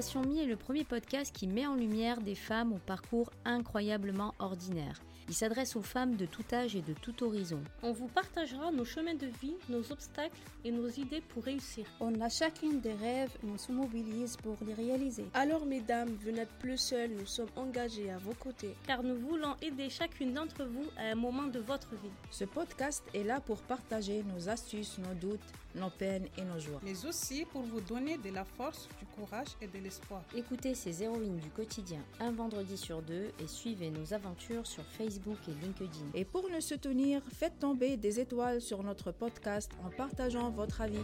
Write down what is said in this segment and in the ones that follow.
Station Mi est le premier podcast qui met en lumière des femmes au parcours incroyablement ordinaire. Il s'adresse aux femmes de tout âge et de tout horizon. On vous partagera nos chemins de vie, nos obstacles et nos idées pour réussir. On a chacune des rêves et on se mobilise pour les réaliser. Alors mesdames, vous n'êtes plus seules, nous sommes engagés à vos côtés. Car nous voulons aider chacune d'entre vous à un moment de votre vie. Ce podcast est là pour partager nos astuces, nos doutes, nos peines et nos joies. Mais aussi pour vous donner de la force, du courage et de l'espoir. Écoutez ces héroïnes du quotidien un vendredi sur deux et suivez nos aventures sur Facebook et LinkedIn. Et pour nous soutenir, faites tomber des étoiles sur notre podcast en partageant votre avis.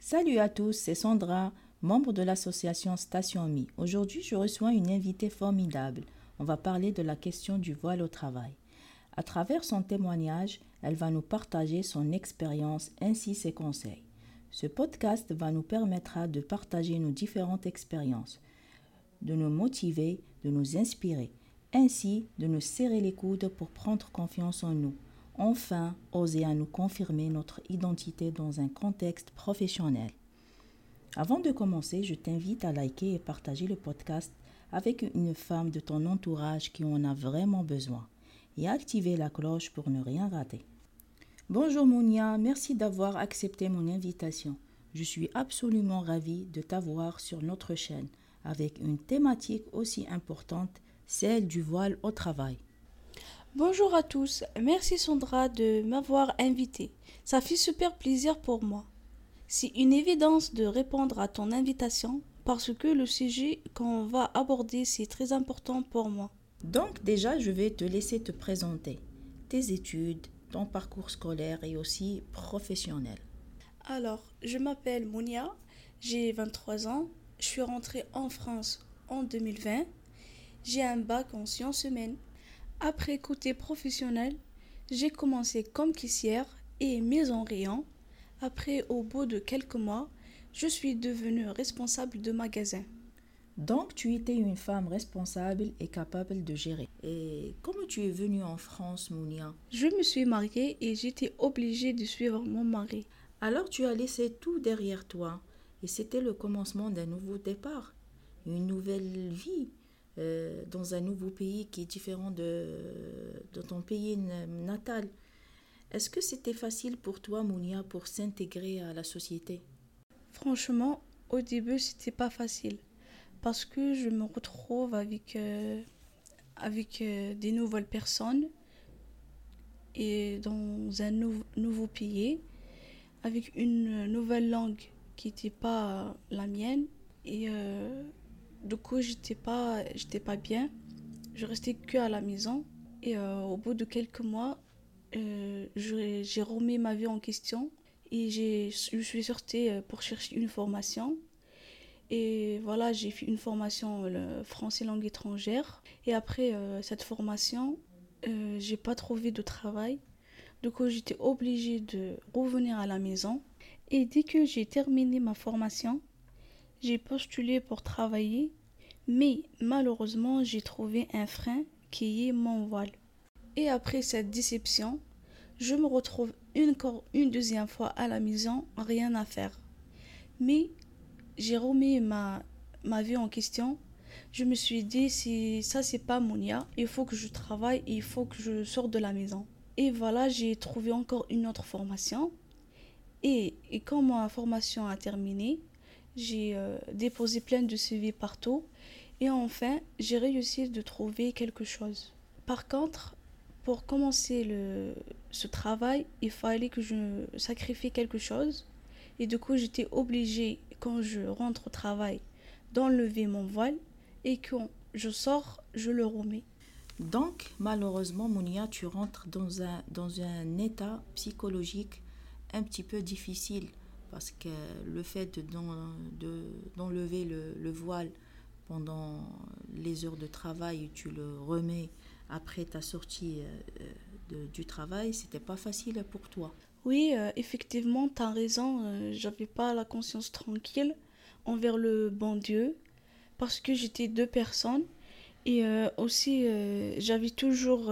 Salut à tous, c'est Sandra, membre de l'association Station Mi. Aujourd'hui, je reçois une invitée formidable. On va parler de la question du voile au travail. À travers son témoignage, elle va nous partager son expérience ainsi ses conseils. Ce podcast va nous permettre de partager nos différentes expériences, de nous motiver, de nous inspirer, ainsi de nous serrer les coudes pour prendre confiance en nous. Enfin, oser à nous confirmer notre identité dans un contexte professionnel. Avant de commencer, je t'invite à liker et partager le podcast avec une femme de ton entourage qui en a vraiment besoin et activer la cloche pour ne rien rater. Bonjour Mounia, merci d'avoir accepté mon invitation. Je suis absolument ravie de t'avoir sur notre chaîne avec une thématique aussi importante, celle du voile au travail. Bonjour à tous, merci Sandra de m'avoir invité. Ça fait super plaisir pour moi. C'est une évidence de répondre à ton invitation parce que le sujet qu'on va aborder c'est très important pour moi. Donc déjà, je vais te laisser te présenter tes études, ton parcours scolaire et aussi professionnel Alors, je m'appelle Mounia, j'ai 23 ans, je suis rentrée en France en 2020, j'ai un bac en sciences humaines. Après côté professionnel, j'ai commencé comme caissière et mise en rayon. Après, au bout de quelques mois, je suis devenue responsable de magasin. Donc, tu étais une femme responsable et capable de gérer. Et comment tu es venue en France, Mounia? Je me suis mariée et j'étais obligée de suivre mon mari. Alors, tu as laissé tout derrière toi. Et c'était le commencement d'un nouveau départ, une nouvelle vie euh, dans un nouveau pays qui est différent de, de ton pays natal. Est-ce que c'était facile pour toi, Mounia, pour s'intégrer à la société? Franchement, au début, c'était pas facile parce que je me retrouve avec, euh, avec euh, des nouvelles personnes et dans un nouveau pays, avec une nouvelle langue qui n'était pas la mienne. Et euh, du coup, j'étais pas, pas bien. Je restais que à la maison. Et au bout de quelques mois, j'ai remis ma vie en question et je suis sortie pour chercher une formation. Et voilà, j'ai fait une formation le français langue étrangère. Et après euh, cette formation, euh, j'ai pas trouvé de travail. Du coup, j'étais obligée de revenir à la maison. Et dès que j'ai terminé ma formation, j'ai postulé pour travailler. Mais malheureusement, j'ai trouvé un frein qui est mon voile. Et après cette déception, je me retrouve une, une deuxième fois à la maison, rien à faire. Mais j'ai remis ma, ma vie en question. Je me suis dit, si ça, c'est pas Monia, il faut que je travaille il faut que je sorte de la maison. Et voilà, j'ai trouvé encore une autre formation. Et, et quand ma formation a terminé, j'ai euh, déposé plein de CV partout. Et enfin, j'ai réussi de trouver quelque chose. Par contre, pour commencer le, ce travail, il fallait que je sacrifie quelque chose. Et du coup, j'étais obligée quand je rentre au travail d'enlever mon voile et quand je sors, je le remets. Donc, malheureusement, Mounia, tu rentres dans un, dans un état psychologique un petit peu difficile parce que le fait d'enlever le, le, voile pendant les heures de travail, tu le remets après ta sortie euh, de, du travail, c'était pas facile pour toi. Oui, euh, effectivement, tu as raison. Euh, j'avais pas la conscience tranquille envers le bon Dieu parce que j'étais deux personnes et euh, aussi j'avais toujours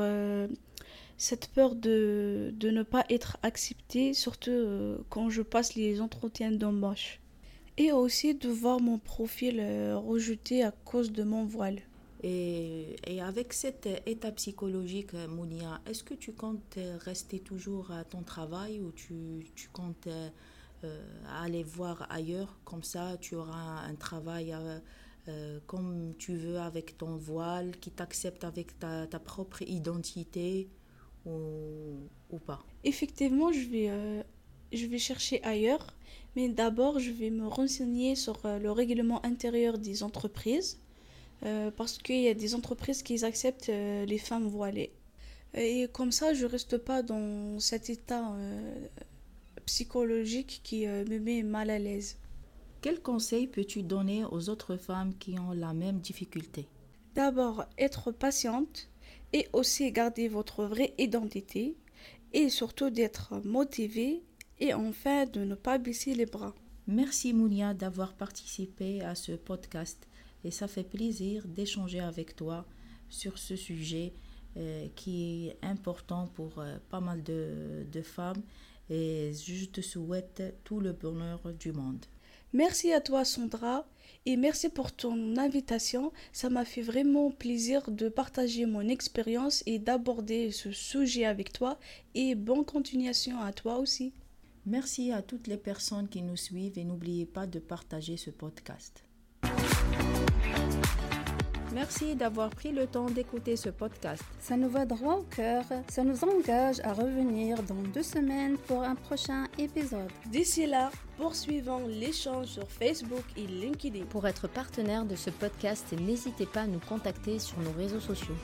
cette peur de, de ne pas être acceptée, surtout euh, quand je passe les entretiens d'embauche. Et aussi de voir mon profil euh, rejeté à cause de mon voile. Et, avec cet état psychologique, Mounia, est-ce que tu comptes rester toujours à ton travail ou tu, tu comptes euh, aller voir ailleurs? Comme ça, tu auras un travail euh, euh, comme tu veux avec ton voile, qui t'accepte avec ta, ta, propre identité ou, ou, pas? Effectivement, je vais, je vais chercher ailleurs, mais d'abord, je vais me renseigner sur le règlement intérieur des entreprises euh, parce qu'il y a des entreprises qui acceptent euh, les femmes voilées. Et comme ça, je reste pas dans cet état euh, psychologique qui me met mal à l'aise. Quel conseil peux-tu donner aux autres femmes qui ont la même difficulté? D'abord, être patiente et aussi garder votre vraie identité et surtout d'être motivée et enfin de ne pas baisser les bras. Merci Mounia d'avoir participé à ce podcast et ça fait plaisir d'échanger avec toi sur ce sujet euh, qui est important pour euh, pas mal de, de femmes et je te souhaite tout le bonheur du monde. Merci à toi Sandra et merci pour ton invitation. Ça m'a fait vraiment plaisir de partager mon expérience et d'aborder ce sujet avec toi et bonne continuation à toi aussi. Merci à toutes les personnes qui nous suivent et n'oubliez pas de partager ce podcast. Merci d'avoir pris le temps d'écouter ce podcast. Ça nous va droit au cœur. Ça nous engage à revenir dans deux semaines pour un prochain épisode. D'ici là, poursuivons l'échange sur Facebook et LinkedIn. Pour être partenaire de ce podcast, n'hésitez pas à nous contacter sur nos réseaux sociaux.